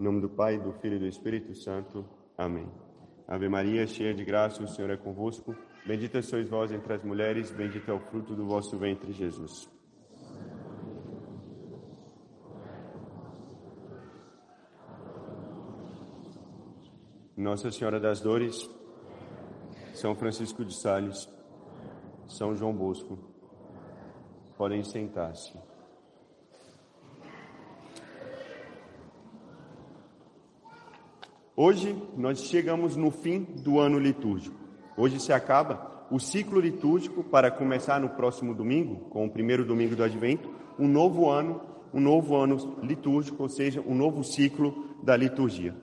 Em nome do Pai, do Filho e do Espírito Santo. Amém. Ave Maria, cheia de graça, o Senhor é convosco. Bendita sois vós entre as mulheres, bendito é o fruto do vosso ventre, Jesus. Nossa Senhora das Dores, São Francisco de Sales, São João Bosco, podem sentar-se. Hoje nós chegamos no fim do ano litúrgico. Hoje se acaba o ciclo litúrgico para começar no próximo domingo, com o primeiro domingo do Advento, um novo ano, um novo ano litúrgico, ou seja, um novo ciclo da liturgia.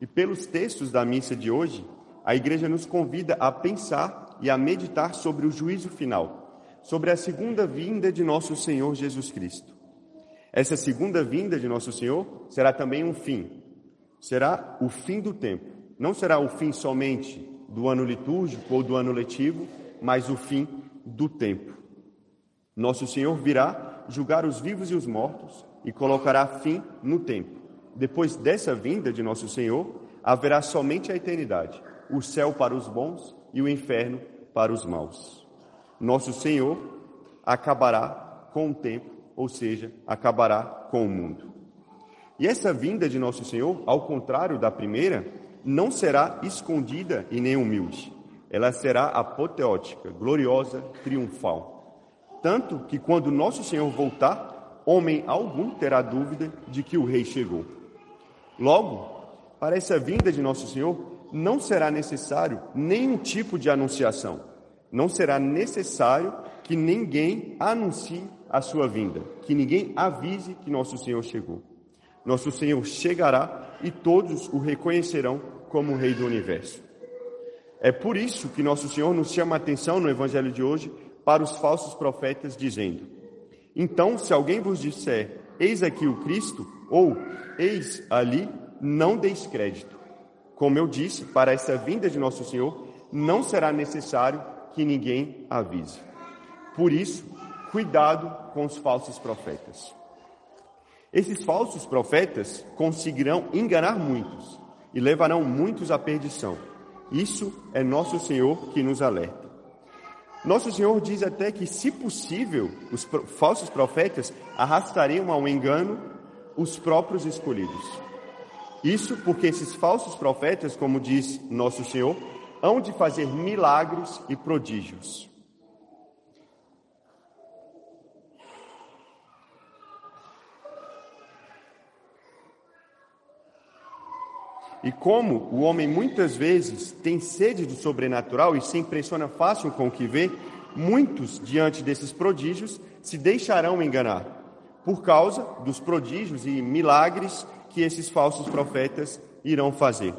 E pelos textos da missa de hoje, a igreja nos convida a pensar e a meditar sobre o juízo final, sobre a segunda vinda de nosso Senhor Jesus Cristo. Essa segunda vinda de nosso Senhor será também um fim, será o fim do tempo. Não será o fim somente do ano litúrgico ou do ano letivo, mas o fim do tempo. Nosso Senhor virá julgar os vivos e os mortos e colocará fim no tempo. Depois dessa vinda de nosso Senhor, haverá somente a eternidade, o céu para os bons e o inferno para os maus. Nosso Senhor acabará com o tempo, ou seja, acabará com o mundo. E essa vinda de nosso Senhor, ao contrário da primeira, não será escondida e nem humilde. Ela será apoteótica, gloriosa, triunfal. Tanto que quando nosso Senhor voltar, homem algum terá dúvida de que o rei chegou. Logo, para essa vinda de nosso Senhor, não será necessário nenhum tipo de anunciação. Não será necessário que ninguém anuncie a sua vinda, que ninguém avise que nosso Senhor chegou. Nosso Senhor chegará e todos o reconhecerão como o Rei do universo. É por isso que nosso Senhor nos chama a atenção no Evangelho de hoje para os falsos profetas, dizendo: Então, se alguém vos disser, eis aqui o Cristo, ou eis ali, não deis crédito. Como eu disse, para essa vinda de nosso Senhor, não será necessário que ninguém avise. Por isso, cuidado com os falsos profetas. Esses falsos profetas conseguirão enganar muitos e levarão muitos à perdição. Isso é nosso Senhor que nos alerta. Nosso Senhor diz até que, se possível, os falsos profetas arrastariam ao engano os próprios escolhidos. Isso porque esses falsos profetas, como diz nosso Senhor, hão de fazer milagres e prodígios. E como o homem muitas vezes tem sede do sobrenatural e se impressiona fácil com o que vê, muitos, diante desses prodígios, se deixarão enganar, por causa dos prodígios e milagres que esses falsos profetas irão fazer.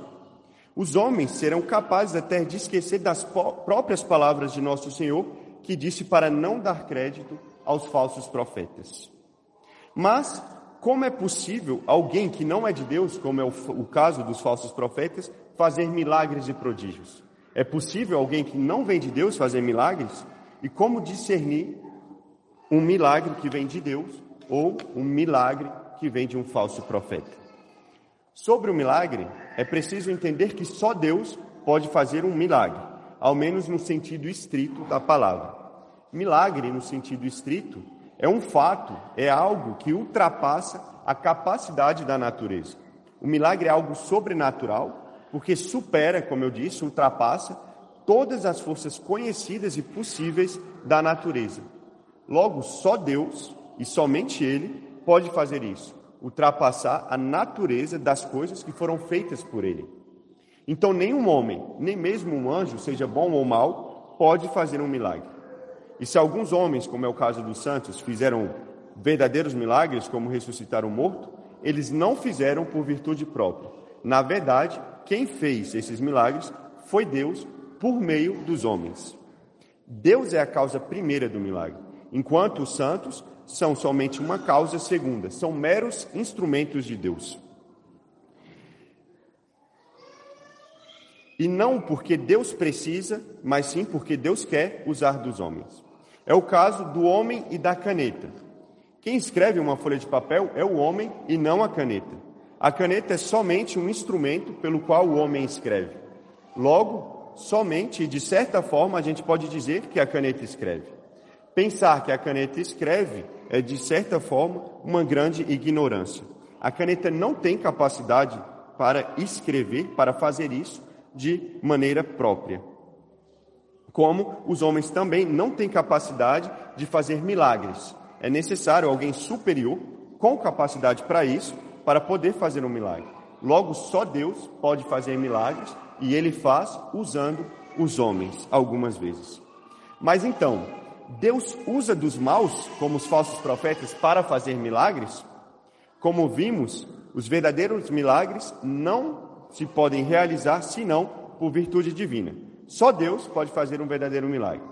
Os homens serão capazes até de esquecer das próprias palavras de nosso Senhor, que disse para não dar crédito aos falsos profetas. Mas como é possível alguém que não é de Deus, como é o, o, caso dos falsos profetas, fazer milagres e prodígios? É possível alguém que não vem de Deus fazer milagres? E como discernir um milagre que vem de Deus ou um milagre que vem de um falso profeta? Sobre o milagre, é preciso entender que só Deus pode fazer um milagre, ao menos no sentido estrito da palavra. Milagre, no sentido estrito, é um fato, é algo que ultrapassa a capacidade da natureza. O milagre é algo sobrenatural, porque supera, como eu disse, ultrapassa todas as forças conhecidas e possíveis da natureza. Logo, só Deus e somente Ele pode fazer isso, ultrapassar a natureza das coisas que foram feitas por Ele. Então, nenhum homem, nem mesmo um anjo, seja bom ou mal, pode fazer um milagre. E se alguns homens, como é o caso dos santos, fizeram verdadeiros milagres, como ressuscitar o morto, eles não fizeram por virtude própria. Na verdade, quem fez esses milagres foi Deus por meio dos homens. Deus é a causa primeira do milagre, enquanto os santos são somente uma causa segunda, são meros instrumentos de Deus. E não porque Deus precisa, mas sim porque Deus quer usar dos homens. É o caso do homem e da caneta. Quem escreve uma folha de papel é o homem e não a caneta. A caneta é somente um instrumento pelo qual o homem escreve. Logo, somente, de certa forma, a gente pode dizer que a caneta escreve. Pensar que a caneta escreve é, de certa forma, uma grande ignorância. A caneta não tem capacidade para escrever, para fazer isso de maneira própria. Como os homens também não têm capacidade de fazer milagres. É necessário alguém superior, com capacidade para isso, para poder fazer um milagre. Logo, só Deus pode fazer milagres e ele faz usando os homens algumas vezes. Mas então, Deus usa dos maus, como os falsos profetas, para fazer milagres? Como vimos, os verdadeiros milagres não se podem realizar senão por virtude divina. Só Deus pode fazer um verdadeiro milagre.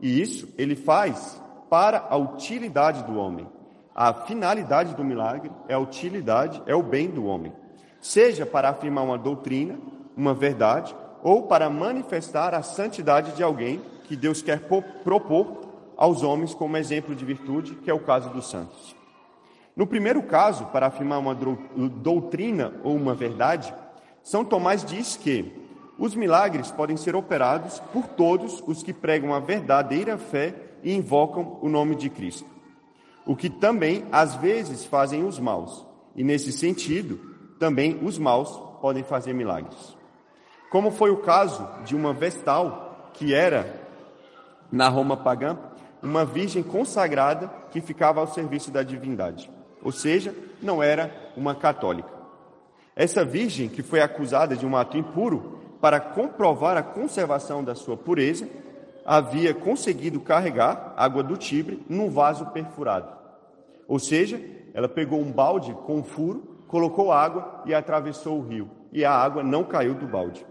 E isso ele faz para a utilidade do homem. A finalidade do milagre é a utilidade, é o bem do homem. Seja para afirmar uma doutrina, uma verdade, ou para manifestar a santidade de alguém que Deus quer propor aos homens como exemplo de virtude, que é o caso dos santos. No primeiro caso, para afirmar uma doutrina ou uma verdade, São Tomás diz que os milagres podem ser operados por todos os que pregam a verdadeira fé e invocam o nome de Cristo. O que também às vezes fazem os maus, e nesse sentido, também os maus podem fazer milagres. Como foi o caso de uma vestal que era na Roma pagã, uma virgem consagrada que ficava ao serviço da divindade, ou seja, não era uma católica. Essa virgem, que foi acusada de um ato impuro, para comprovar a conservação da sua pureza, havia conseguido carregar água do Tibre num vaso perfurado. Ou seja, ela pegou um balde com um furo, colocou água e atravessou o rio, e a água não caiu do balde.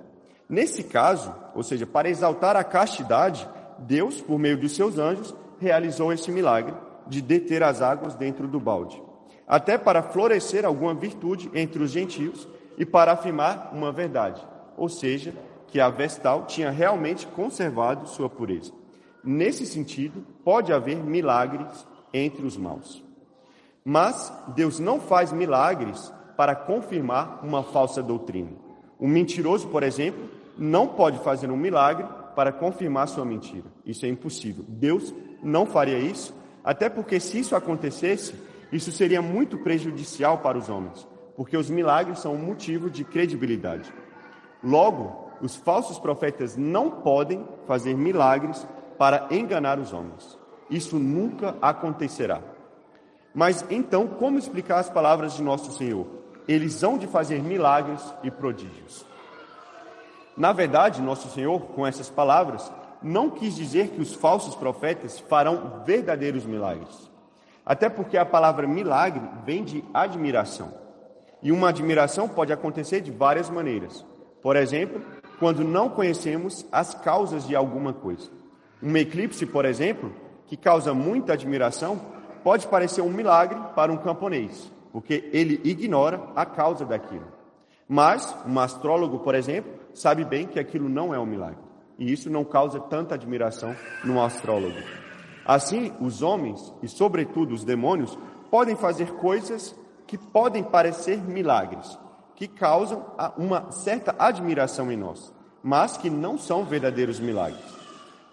Nesse caso, ou seja, para exaltar a castidade, Deus, por meio dos seus anjos, realizou esse milagre de deter as águas dentro do balde, até para florescer alguma virtude entre os gentios e para afirmar uma verdade, ou seja, que a vestal tinha realmente conservado sua pureza. Nesse sentido, pode haver milagres entre os maus. Mas Deus não faz milagres para confirmar uma falsa doutrina. Um mentiroso, por exemplo, não pode fazer um milagre para confirmar sua mentira. Isso é impossível. Deus não faria isso, até porque se isso acontecesse, isso seria muito prejudicial para os homens, porque os milagres são um motivo de credibilidade. Logo, os falsos profetas não podem fazer milagres para enganar os homens. Isso nunca acontecerá. Mas então, como explicar as palavras de nosso Senhor? Eles hão de fazer milagres e prodígios. Na verdade, nosso Senhor, com essas palavras, não quis dizer que os falsos profetas farão verdadeiros milagres. Até porque a palavra milagre vem de admiração. E uma admiração pode acontecer de várias maneiras. Por exemplo, quando não conhecemos as causas de alguma coisa. Um eclipse, por exemplo, que causa muita admiração, pode parecer um milagre para um camponês, porque ele ignora a causa daquilo. Mas um astrólogo, por exemplo, sabe bem que aquilo não é um milagre. E isso não causa tanta admiração no astrólogo. Assim, os homens, e sobretudo os demônios, podem fazer coisas que podem parecer milagres, que causam uma certa admiração em nós, mas que não são verdadeiros milagres.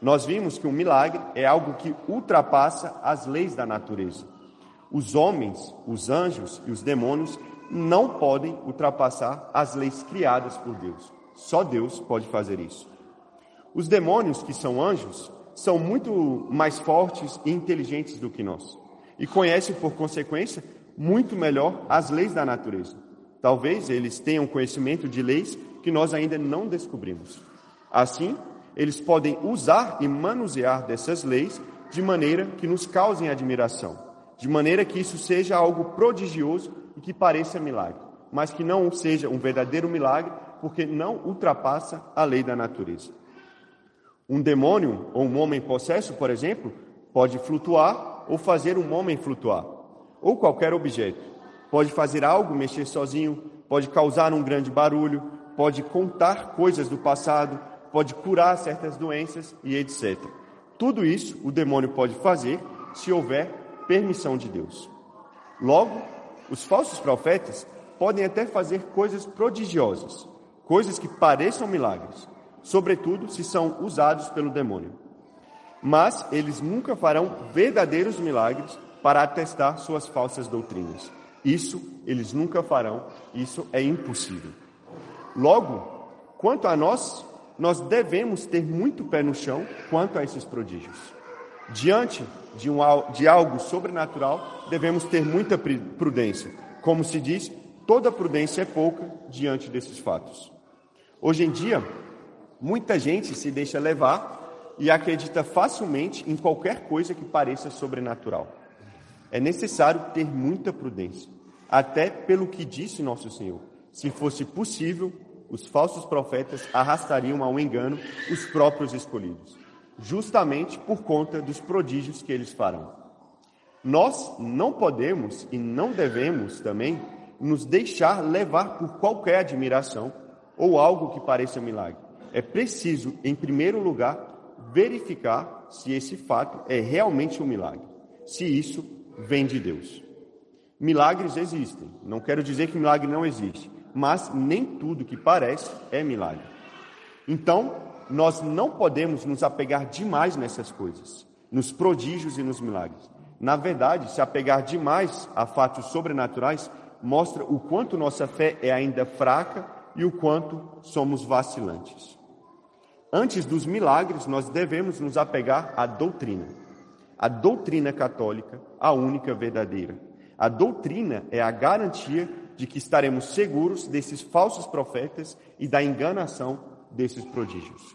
Nós vimos que um milagre é algo que ultrapassa as leis da natureza. Os homens, os anjos e os demônios não podem ultrapassar as leis criadas por Deus. Só Deus pode fazer isso. Os demônios, que são anjos, são muito mais fortes e inteligentes do que nós e conhecem, por consequência, muito melhor as leis da natureza. Talvez eles tenham conhecimento de leis que nós ainda não descobrimos. Assim, eles podem usar e manusear dessas leis de maneira que nos causem admiração, de maneira que isso seja algo prodigioso e que pareça milagre, mas que não seja um verdadeiro milagre, porque não ultrapassa a lei da natureza. Um demônio ou um homem possesso, por exemplo, pode flutuar ou fazer um homem flutuar, ou qualquer objeto pode fazer algo, mexer sozinho, pode causar um grande barulho, pode contar coisas do passado, pode curar certas doenças e etc. Tudo isso o demônio pode fazer se houver permissão de Deus. Logo, os falsos profetas podem até fazer coisas prodigiosas, coisas que pareçam milagres, sobretudo se são usados pelo demônio. Mas eles nunca farão verdadeiros milagres para atestar suas falsas doutrinas. Isso eles nunca farão, isso é impossível. Logo, quanto a nós, nós devemos ter muito pé no chão quanto a esses prodígios. Diante de, um, de algo sobrenatural, devemos ter muita prudência. Como se diz, toda prudência é pouca diante desses fatos. Hoje em dia, muita gente se deixa levar e acredita facilmente em qualquer coisa que pareça sobrenatural. É necessário ter muita prudência, até pelo que disse nosso Senhor. Se fosse possível, os falsos profetas arrastariam ao engano os próprios escolhidos, justamente por conta dos prodígios que eles farão. Nós não podemos e não devemos também nos deixar levar por qualquer admiração ou algo que pareça milagre. É preciso, em primeiro lugar, verificar se esse fato é realmente um milagre, se isso vem de Deus. Milagres existem, não quero dizer que milagre não existe, mas nem tudo que parece é milagre. Então, nós não podemos nos apegar demais nessas coisas, nos prodígios e nos milagres. Na verdade, se apegar demais a fatos sobrenaturais mostra o quanto nossa fé é ainda fraca e o quanto somos vacilantes. Antes dos milagres, nós devemos nos apegar à doutrina. A doutrina católica, a única verdadeira. A doutrina é a garantia de que estaremos seguros desses falsos profetas e da enganação desses prodígios.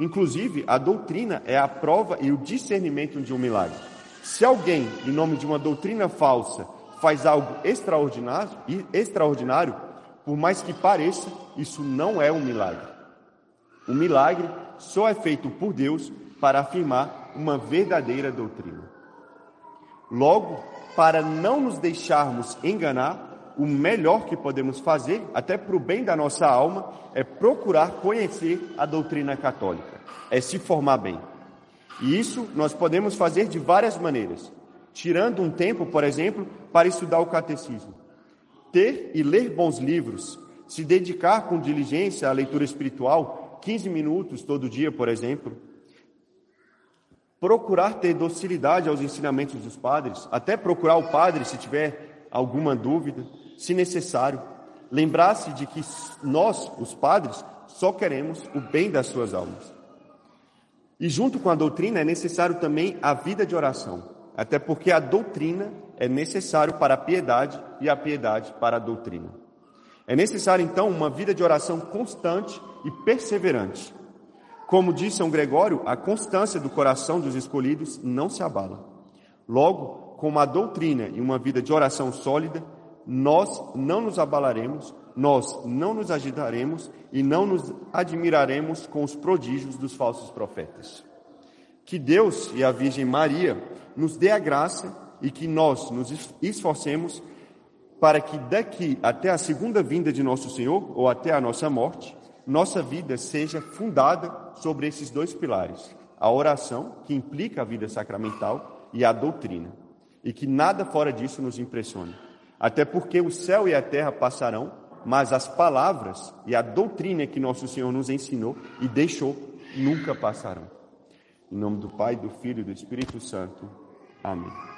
Inclusive, a doutrina é a prova e o discernimento de um milagre. Se alguém, em nome de uma doutrina falsa, faz algo extraordinário, extraordinário, por mais que pareça, isso não é um milagre. O milagre só é feito por Deus para afirmar uma verdadeira doutrina. Logo, para não nos deixarmos enganar, o melhor que podemos fazer, até para o bem da nossa alma, é procurar conhecer a doutrina católica, é se formar bem. E isso nós podemos fazer de várias maneiras, tirando um tempo, por exemplo, para estudar o catecismo. Ter e ler bons livros, se dedicar com diligência à leitura espiritual 15 minutos todo dia, por exemplo. Procurar ter docilidade aos ensinamentos dos padres, até procurar o padre se tiver alguma dúvida, se necessário. Lembrar-se de que nós, os padres, só queremos o bem das suas almas. E junto com a doutrina é necessário também a vida de oração, até porque a doutrina é necessário para a piedade e a piedade para a doutrina. É necessário então uma vida de oração constante e perseverante. Como diz São Gregório, a constância do coração dos escolhidos não se abala. Logo, com uma doutrina e uma vida de oração sólida, nós não nos abalaremos, nós não nos agitaremos e não nos admiraremos com os prodígios dos falsos profetas. Que Deus e a Virgem Maria nos dê a graça e que nós nos esforcemos para que daqui até a segunda vinda de nosso Senhor, ou até a nossa morte, nossa vida seja fundada sobre esses dois pilares: a oração, que implica a vida sacramental, e a doutrina. E que nada fora disso nos impressione. Até porque o céu e a terra passarão, mas as palavras e a doutrina que nosso Senhor nos ensinou e deixou nunca passarão. Em nome do Pai, do Filho e do Espírito Santo. Amém.